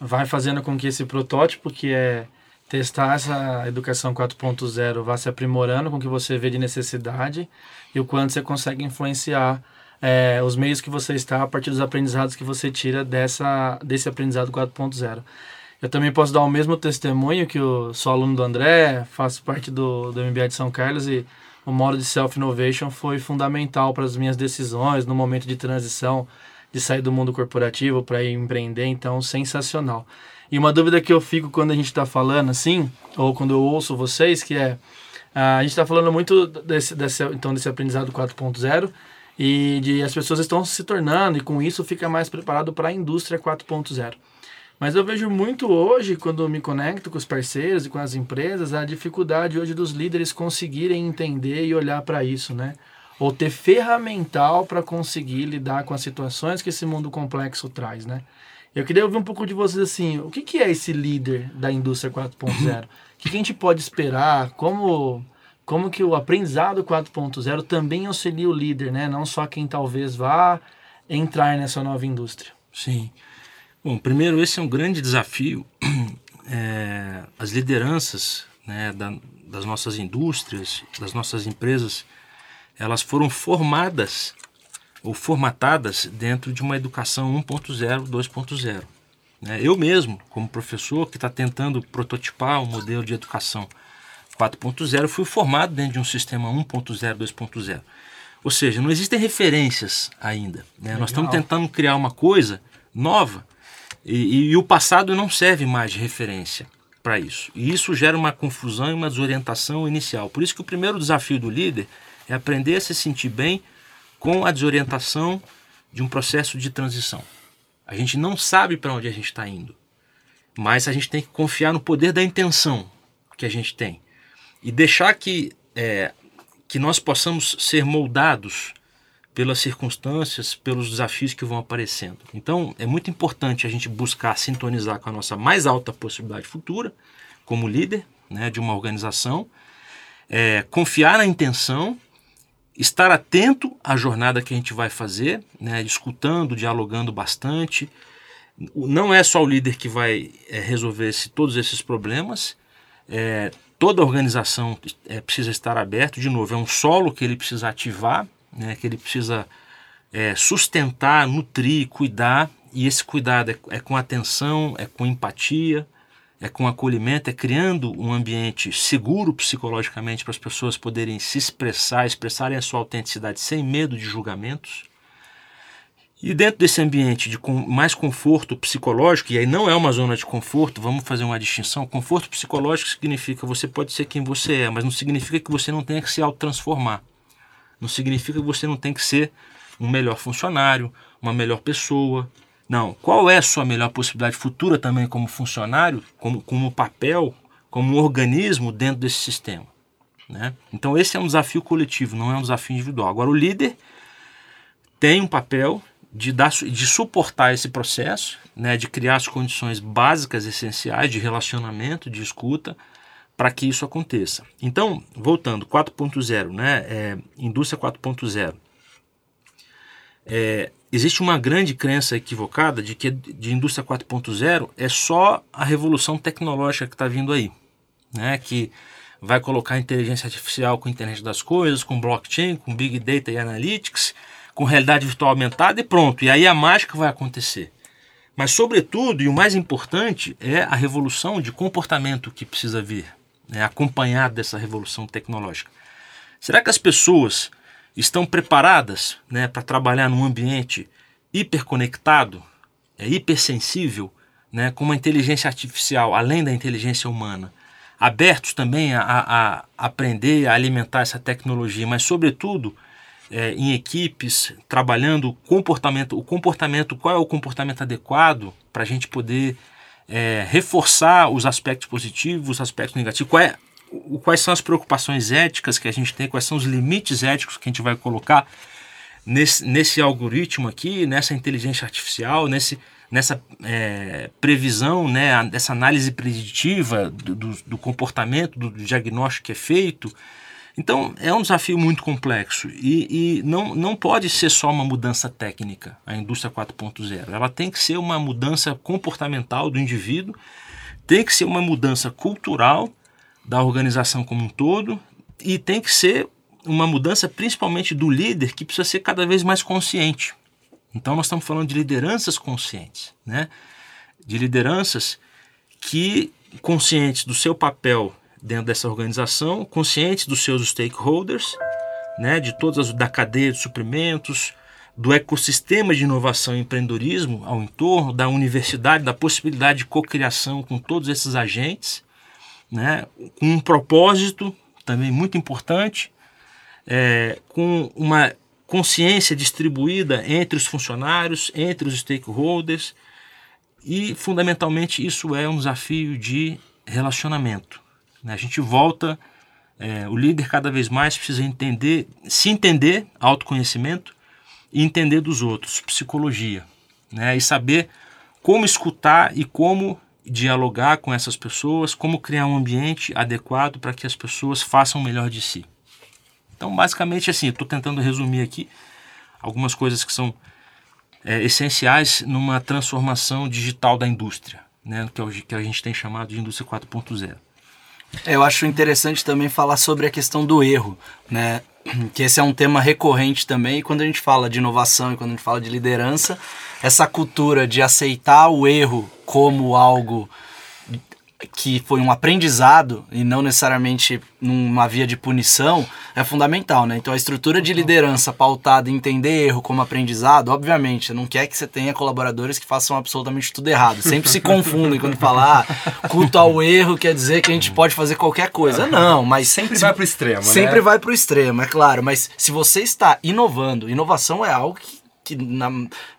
vai fazendo com que esse protótipo, que é testar essa educação 4.0, vá se aprimorando com o que você vê de necessidade e o quanto você consegue influenciar é, os meios que você está a partir dos aprendizados que você tira dessa, desse aprendizado 4.0. Eu também posso dar o mesmo testemunho que eu sou aluno do André, faço parte do, do MBA de São Carlos e o modo de self-innovation foi fundamental para as minhas decisões no momento de transição de sair do mundo corporativo para ir empreender, então sensacional. E uma dúvida que eu fico quando a gente está falando assim, ou quando eu ouço vocês, que é, a gente está falando muito desse, desse, então, desse aprendizado 4.0, e de as pessoas estão se tornando e com isso fica mais preparado para a indústria 4.0. Mas eu vejo muito hoje, quando me conecto com os parceiros e com as empresas, a dificuldade hoje dos líderes conseguirem entender e olhar para isso, né? Ou ter ferramental para conseguir lidar com as situações que esse mundo complexo traz, né? Eu queria ouvir um pouco de vocês assim, o que, que é esse líder da indústria 4.0? *laughs* o que, que a gente pode esperar? Como como que o aprendizado 4.0 também auxilia o líder, né? Não só quem talvez vá entrar nessa nova indústria. Sim. Bom, primeiro esse é um grande desafio. *clears throat* É, as lideranças né, da, das nossas indústrias, das nossas empresas, elas foram formadas ou formatadas dentro de uma educação 1.0, 2.0. Né? Eu mesmo, como professor que está tentando prototipar um modelo de educação 4.0 fui formado dentro de um sistema 1.0, 2.0. Ou seja, não existem referências ainda. Né? Nós estamos tentando criar uma coisa nova e, e, e o passado não serve mais de referência para isso. E isso gera uma confusão e uma desorientação inicial. Por isso que o primeiro desafio do líder é aprender a se sentir bem com a desorientação de um processo de transição. A gente não sabe para onde a gente está indo, mas a gente tem que confiar no poder da intenção que a gente tem e deixar que, é, que nós possamos ser moldados pelas circunstâncias, pelos desafios que vão aparecendo. Então, é muito importante a gente buscar sintonizar com a nossa mais alta possibilidade futura, como líder né, de uma organização, é, confiar na intenção, estar atento à jornada que a gente vai fazer, né, escutando, dialogando bastante. Não é só o líder que vai é, resolver esse, todos esses problemas, é, toda organização é, precisa estar aberto. De novo, é um solo que ele precisa ativar, né, que ele precisa é, sustentar, nutrir, cuidar. E esse cuidado é, é com atenção, é com empatia, é com acolhimento, é criando um ambiente seguro psicologicamente para as pessoas poderem se expressar, expressarem a sua autenticidade sem medo de julgamentos. E dentro desse ambiente de mais conforto psicológico, e aí não é uma zona de conforto, vamos fazer uma distinção. Conforto psicológico significa você pode ser quem você é, mas não significa que você não tenha que se autotransformar. Não significa que você não tem que ser um melhor funcionário, uma melhor pessoa. Não. Qual é a sua melhor possibilidade futura também como funcionário, como, como papel, como organismo dentro desse sistema? Né? Então, esse é um desafio coletivo, não é um desafio individual. Agora, o líder tem um papel de, dar, de suportar esse processo, né, de criar as condições básicas, essenciais de relacionamento, de escuta, para que isso aconteça. Então, voltando, 4.0, né, é, indústria 4.0. É, existe uma grande crença equivocada de que de indústria 4.0 é só a revolução tecnológica que está vindo aí, né, que vai colocar inteligência artificial com internet das coisas, com blockchain, com big data e analytics, com realidade virtual aumentada e pronto. E aí a mágica vai acontecer. Mas, sobretudo, e o mais importante, é a revolução de comportamento que precisa vir, né, acompanhado dessa revolução tecnológica. Será que as pessoas estão preparadas né, para trabalhar num ambiente hiperconectado, é, hipersensível, né, com uma inteligência artificial além da inteligência humana? Abertos também a, a, a aprender, a alimentar essa tecnologia, mas, sobretudo, é, em equipes, trabalhando o comportamento, o comportamento, qual é o comportamento adequado para a gente poder é, reforçar os aspectos positivos, os aspectos negativos, qual é, o, quais são as preocupações éticas que a gente tem, quais são os limites éticos que a gente vai colocar nesse, nesse algoritmo aqui, nessa inteligência artificial, nesse, nessa é, previsão, né, dessa análise preditiva do, do, do comportamento, do diagnóstico que é feito. Então é um desafio muito complexo e, e, não, não pode ser só uma mudança técnica, a indústria 4.0. Ela tem que ser uma mudança comportamental do indivíduo, tem que ser uma mudança cultural da organização como um todo e tem que ser uma mudança principalmente do líder que precisa ser cada vez mais consciente. Então nós estamos falando de lideranças conscientes, né? de lideranças que conscientes do seu papel dentro dessa organização, conscientes dos seus stakeholders, né, de todas da cadeia de suprimentos, do ecossistema de inovação e empreendedorismo ao entorno, da universidade, da possibilidade de cocriação com todos esses agentes, né, com um propósito também muito importante, é, com uma consciência distribuída entre os funcionários, entre os stakeholders, e fundamentalmente isso é um desafio de relacionamento. Né? A gente volta, é, o líder cada vez mais precisa entender, se entender, autoconhecimento, e entender dos outros, psicologia, né? e saber como escutar e como dialogar com essas pessoas, como criar um ambiente adequado para que as pessoas façam o melhor de si. Então, basicamente, assim, estou tentando resumir aqui algumas coisas que são é, essenciais numa transformação digital da indústria, né, que, é o, que a gente tem chamado de indústria 4.0. Eu acho interessante também falar sobre a questão do erro, né? *clears throat* Que esse é um tema recorrente também. E quando a gente fala de inovação e quando a gente fala de liderança, essa cultura de aceitar o erro como algo que foi um aprendizado e não necessariamente numa via de punição é fundamental, né? Então a estrutura de liderança pautada em entender erro como aprendizado, obviamente, não quer que você tenha colaboradores que façam absolutamente tudo errado. Sempre se confundem quando falar ah, culto ao erro quer dizer que a gente pode fazer qualquer coisa. Não, mas sempre se, vai pro extremo, Sempre né? vai pro extremo, é claro, mas se você está inovando, inovação é algo que, que na,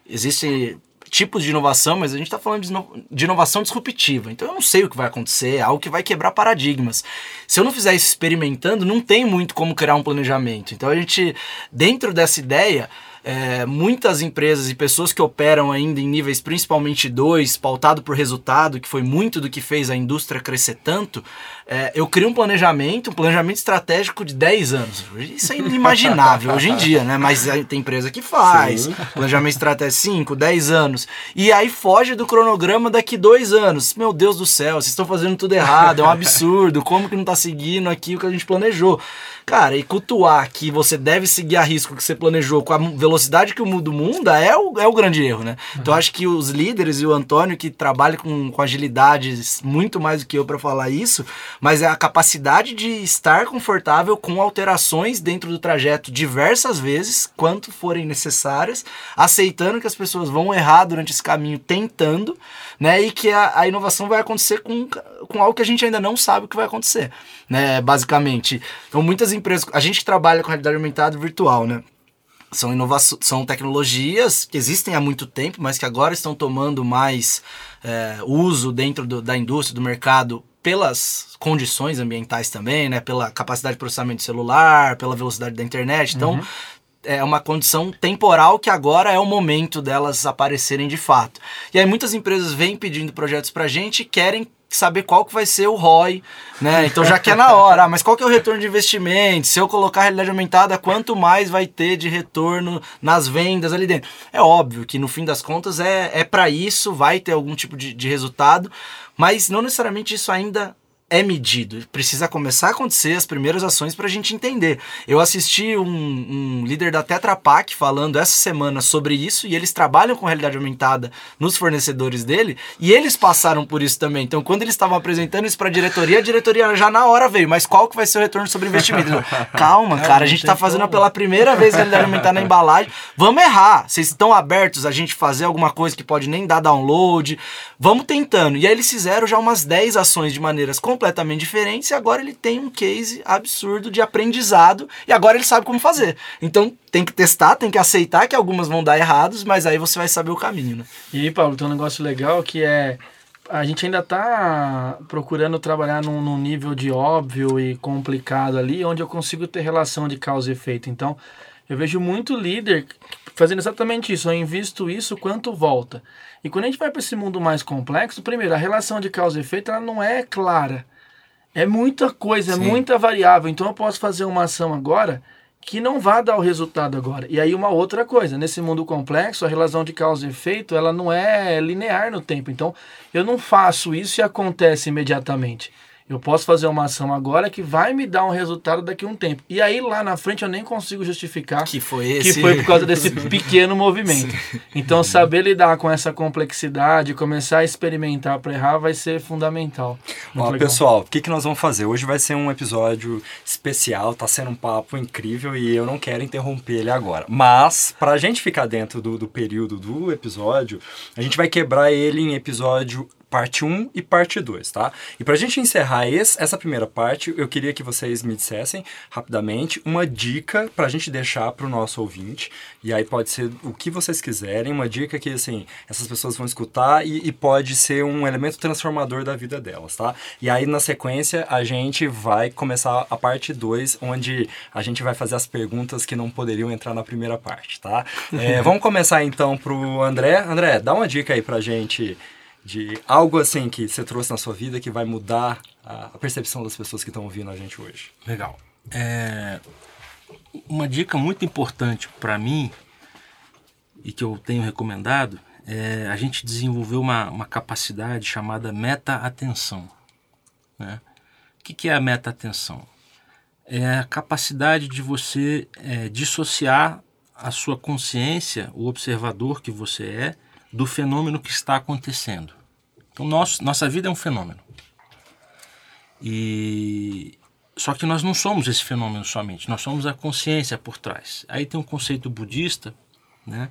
existe tipos de inovação, mas a gente está falando de, inovação disruptiva. Então eu não sei o que vai acontecer, é algo que vai quebrar paradigmas. Se eu não fizer isso experimentando, não tem muito como criar um planejamento. Então a gente, dentro dessa ideia, é, muitas empresas e pessoas que operam ainda em níveis principalmente dois, pautado por resultado, que foi muito do que fez a indústria crescer tanto, é, eu crio um planejamento, um planejamento estratégico de 10 anos. Isso é inimaginável hoje em dia, né? Mas tem empresa que faz, Sim. planejamento estratégico 5, 10 anos. E aí foge do cronograma daqui dois anos. Meu Deus do céu, vocês estão fazendo tudo errado, é um absurdo. Como que não está seguindo aqui o que a gente planejou? Cara, e cultuar que você deve seguir a risco que você planejou com a velocidade que o mundo muda é o, é o grande erro, né? Uhum. Então acho que os líderes e o Antônio, que trabalham com, com agilidade muito mais do que eu para falar isso, mas é a capacidade de estar confortável com alterações dentro do trajeto diversas vezes, quanto forem necessárias, aceitando que as pessoas vão errar durante esse caminho, tentando, né? E que a, a inovação vai acontecer com, com algo que a gente ainda não sabe o que vai acontecer, né? Basicamente. Então muitas empresas. A gente trabalha com realidade aumentada virtual, né? São, inovações, são tecnologias que existem há muito tempo, mas que agora estão tomando mais é, uso dentro do, da indústria, do mercado, pelas condições ambientais também, né? Pela capacidade de processamento celular, pela velocidade da internet. Então, uhum. é uma condição temporal que agora é o momento delas aparecerem de fato. E aí muitas empresas vêm pedindo projetos para a gente e querem saber qual que vai ser o ROI, né? Então já que é na hora, *laughs* ah, mas qual que é o retorno de investimento? Se eu colocar realidade aumentada, quanto mais vai ter de retorno nas vendas ali dentro? É óbvio que no fim das contas é, é para isso, vai ter algum tipo de, de resultado, mas não necessariamente isso ainda é medido. Precisa começar a acontecer as primeiras ações para a gente entender. Eu assisti um, um, líder da Tetra Pak falando essa semana sobre isso e eles trabalham com realidade aumentada nos fornecedores dele e eles passaram por isso também. Então, quando eles estavam apresentando isso para a diretoria, a diretoria já na hora veio. Mas qual que vai ser o retorno sobre investimento? Calma, cara, a gente está fazendo pela primeira vez realidade aumentada na embalagem. Vamos errar. Vocês estão abertos a gente fazer alguma coisa que pode nem dar download? Vamos tentando. E aí eles fizeram já umas 10 ações de maneiras completamente diferentes e agora ele tem um case absurdo de aprendizado e agora ele sabe como fazer. Então tem que testar, tem que aceitar que algumas vão dar errados, mas aí você vai saber o caminho, né? E aí, Paulo, tem um negócio legal que é a gente ainda está procurando trabalhar num, num, nível de óbvio e complicado ali, onde eu consigo ter relação de causa e efeito. Então, eu vejo muito líder fazendo exatamente isso. Eu invisto isso, quanto volta? E quando a gente vai para esse mundo mais complexo, primeiro, a relação de causa e efeito ela não é clara. É muita coisa, Sim. é muita variável. Então eu posso fazer uma ação agora que não vai dar o resultado agora. E aí uma outra coisa, nesse mundo complexo, a relação de causa e efeito, ela não é linear no tempo. Então, eu não faço isso e acontece imediatamente. Eu posso fazer uma ação agora que vai me dar um resultado daqui a um tempo. E aí lá na frente eu nem consigo justificar que foi esse. que foi por causa desse *laughs* pequeno movimento. Então saber lidar com essa complexidade, começar a experimentar para errar vai ser fundamental. Ó, pessoal, o que, que nós vamos fazer? Hoje vai ser um episódio especial, tá sendo um papo incrível e eu não quero interromper ele agora. Mas, para a gente ficar dentro do, do período do episódio, a gente vai quebrar ele em episódio parte 1 e parte 2, tá? E para a gente encerrar esse, essa primeira parte, eu queria que vocês me dissessem rapidamente uma dica para a gente deixar para o nosso ouvinte. E aí pode ser o que vocês quiserem, uma dica que assim essas pessoas vão escutar e, e pode ser um elemento transformador da vida delas, tá? E aí na sequência a gente vai começar a parte 2, onde a gente vai fazer as perguntas que não poderiam entrar na primeira parte, tá? *laughs* É, vamos começar então pro André. André, dá uma dica aí pra gente de algo assim que você trouxe na sua vida que vai mudar a, percepção das pessoas que estão ouvindo a gente hoje? Legal. É, uma dica muito importante para mim e que eu tenho recomendado é a gente desenvolver uma, uma capacidade chamada meta-atenção. Né? O que, que é a meta-atenção? É a capacidade de você é, dissociar a sua consciência, o observador que você é, do fenômeno que está acontecendo. Então, nosso, nossa vida é um fenômeno. E só que nós não somos esse fenômeno somente, nós somos a consciência por trás. Aí tem um conceito budista, né?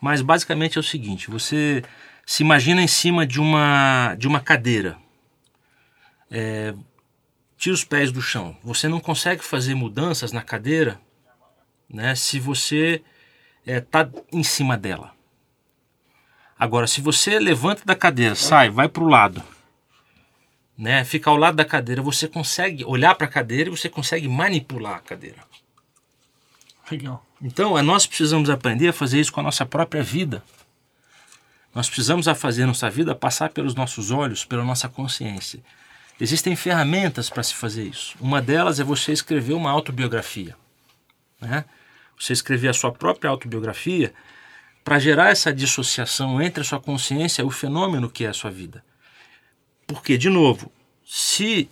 Mas basicamente é o seguinte: você se imagina em cima de uma de uma cadeira. É, tira os pés do chão. Você não consegue fazer mudanças na cadeira, né? Se você está é, em cima dela. Agora, se você levanta da cadeira, sai, vai para o lado, né, fica ao lado da cadeira, você consegue olhar para a cadeira e você consegue manipular a cadeira. Legal. Então, nós precisamos aprender a fazer isso com a nossa própria vida. Nós precisamos a fazer nossa vida passar pelos nossos olhos, pela nossa consciência. Existem ferramentas para se fazer isso. Uma delas é você escrever uma autobiografia. Né? Você escrever a sua própria autobiografia para gerar essa dissociação entre a sua consciência e o fenômeno que é a sua vida. Porque, de novo, se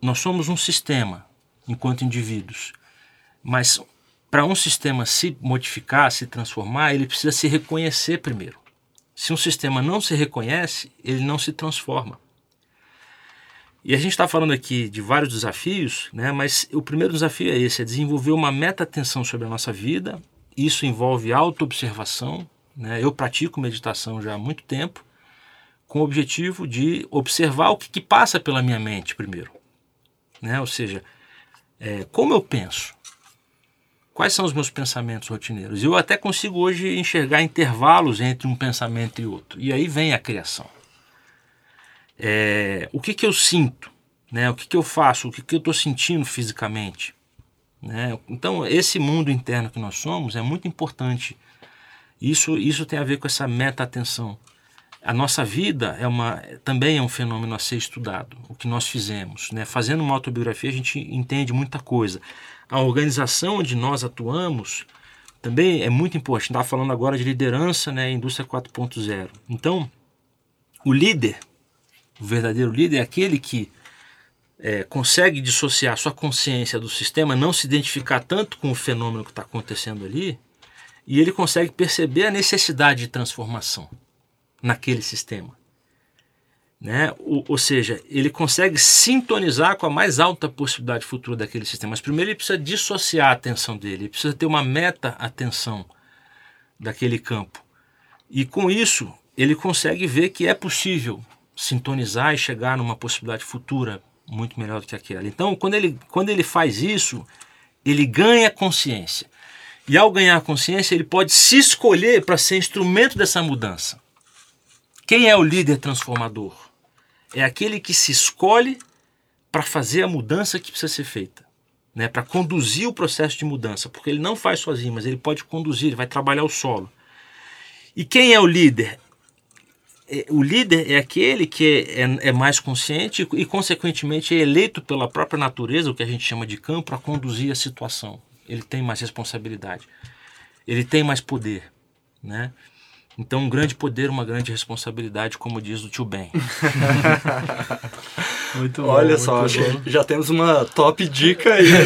nós somos um sistema enquanto indivíduos, mas para um sistema se modificar, se transformar, ele precisa se reconhecer primeiro. Se um sistema não se reconhece, ele não se transforma. E a gente está falando aqui de vários desafios, né? mas o primeiro desafio é esse: é desenvolver uma meta-atenção sobre a nossa vida isso envolve autoobservação. Né? Eu pratico meditação já há muito tempo, com o objetivo de observar o que, que passa pela minha mente primeiro. Né? Ou seja, é, como eu penso, quais são os meus pensamentos rotineiros. Eu até consigo hoje enxergar intervalos entre um pensamento e outro. E aí vem a criação. É, o que, que eu sinto? Né? O que, que eu faço? O que, que eu estou sentindo fisicamente? Né? Então, esse mundo interno que nós somos é muito importante. Isso, isso tem a ver com essa meta-atenção. A nossa vida é uma, também é um fenômeno a ser estudado, o que nós fizemos. Né? Fazendo uma autobiografia, a gente entende muita coisa. A organização onde nós atuamos também é muito importante. Estava falando agora de liderança, né? indústria 4.0. Então, o líder, o verdadeiro líder, é aquele que é, consegue dissociar sua consciência do sistema, não se identificar tanto com o fenômeno que está acontecendo ali, e ele consegue perceber a necessidade de transformação naquele sistema. Né? Ou, ou, seja, ele consegue sintonizar com a mais alta possibilidade futura daquele sistema. Mas primeiro ele precisa dissociar a atenção dele, ele precisa ter uma meta-atenção daquele campo. E com isso, ele consegue ver que é possível sintonizar e chegar numa possibilidade futura muito melhor do que aquela. Então, quando ele, quando ele faz isso, ele ganha consciência. E ao ganhar consciência, ele pode se escolher para ser instrumento dessa mudança. Quem é o líder transformador? é aquele que se escolhe para fazer a mudança que precisa ser feita, né? para conduzir o processo de mudança, porque ele não faz sozinho, mas ele pode conduzir, ele vai trabalhar o solo. E quem é o líder? É, o líder é aquele que é, é, mais consciente e, consequentemente, é eleito pela própria natureza, o que a gente chama de campo, para conduzir a situação. Ele tem mais responsabilidade, ele tem mais poder. Né? Então, um grande poder, uma grande responsabilidade, como diz o tio Ben. *laughs* muito bom. Olha só, acho que já temos uma top dica aí, né?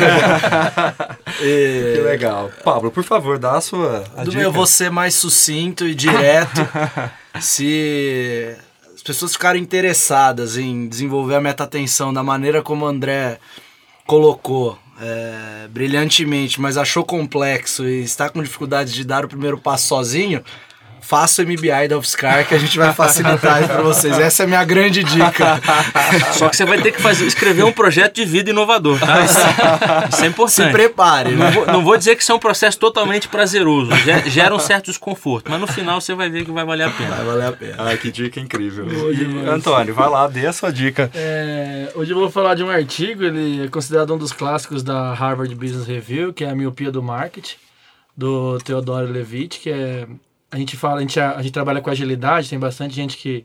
*laughs* e... Que legal. Pablo, por favor, dá a sua a Do dica. meu, vou ser mais sucinto e direto. *laughs* Se as pessoas ficarem interessadas em desenvolver a meta-atenção da maneira como o André colocou, é, brilhantemente, mas achou complexo e está com dificuldade de dar o primeiro passo sozinho, faça o MBI da UFSCar que a gente vai facilitar para vocês. Essa é a minha grande dica. Só que você vai ter que fazer, escrever um projeto de vida inovador, tá? Isso, isso é importante. Se prepare, né? Não vou, não vou, dizer que isso é um processo totalmente prazeroso, gera um certo desconforto, mas no final você vai ver que vai valer a pena. Vai valer a pena. Ai, que dica incrível. E, Antônio, vai lá, dê a sua dica. É, hoje eu vou falar de um artigo, ele é considerado um dos clássicos da Harvard Business Review, que é a miopia do marketing do Theodore Levitt, que é a gente fala, a gente, a, a gente trabalha com agilidade, tem bastante gente que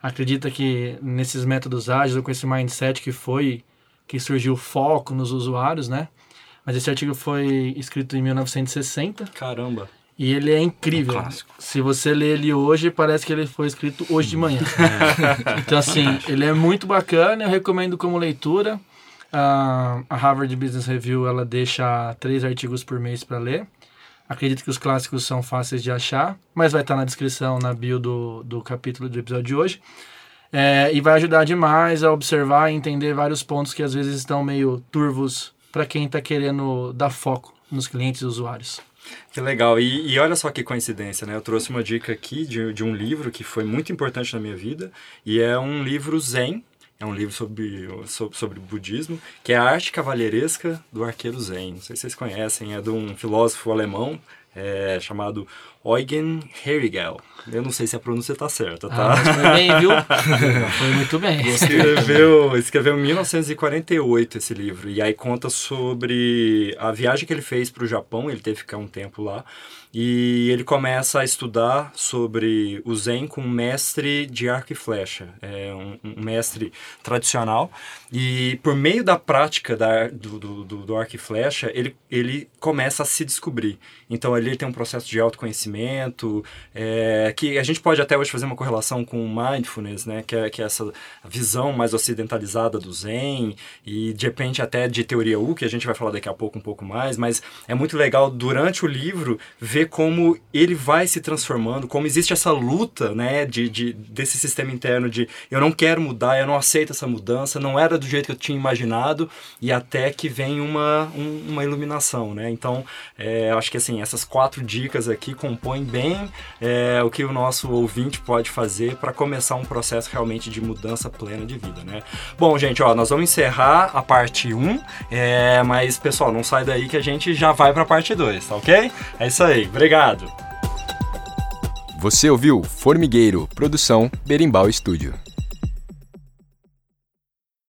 acredita que nesses métodos ágeis ou com esse mindset que foi que surgiu o foco nos usuários, né? Mas esse artigo foi escrito em 1960. Caramba. E ele é incrível. Um Se você ler ele hoje, parece que ele foi escrito hoje de manhã. *laughs* É. Então, assim, ele é muito bacana, eu recomendo como leitura. Uh, a Harvard Business Review, ela deixa três artigos por mês para ler. Acredito que os clássicos são fáceis de achar, mas vai estar na descrição, na bio do, do capítulo do episódio de hoje. É, e vai ajudar demais a observar e entender vários pontos que às vezes estão meio turvos para quem está querendo dar foco nos clientes e usuários. Que legal. E, e, olha só que coincidência, né? Eu trouxe uma dica aqui de, de um livro que foi muito importante na minha vida e é um livro zen é um livro sobre, sobre, sobre budismo, que é a arte cavalheiresca do arqueiro zen. Não sei se vocês conhecem, é de um filósofo alemão é, chamado Eugen Herigel. Eu não sei se a pronúncia está certa, tá? Ah, foi bem, viu? *laughs* foi muito bem. Escreveu, escreveu em 1948 esse livro. E aí conta sobre a viagem que ele fez para o Japão. Ele teve que ficar um tempo lá. E ele começa a estudar sobre o Zen com um mestre de arco e flecha, é um, um mestre tradicional. E por meio da prática da, do, do, do, arco e flecha, ele, ele começa a se descobrir. Então ali ele tem um processo de autoconhecimento, é, que a gente pode até hoje fazer uma correlação com mindfulness, né? que, é, que é essa visão mais ocidentalizada do Zen, e de repente até de teoria U, que a gente vai falar daqui a pouco um pouco mais, mas é muito legal durante o livro ver como ele vai se transformando, como existe essa luta, né, de, de, desse sistema interno de eu não quero mudar, eu não aceito essa mudança, não era do jeito que eu tinha imaginado, e até que vem uma, um, uma iluminação, né? Então, é, acho que assim, essas quatro dicas aqui compõem bem é, o que o nosso ouvinte pode fazer para começar um processo realmente de mudança plena de vida, né? Bom, gente, ó, nós vamos encerrar a parte 1, é, mas pessoal, não sai daí que a gente já vai para a parte 2, tá ok? É isso aí. Obrigado. Você ouviu Formigueiro, produção Berimbau Estúdio.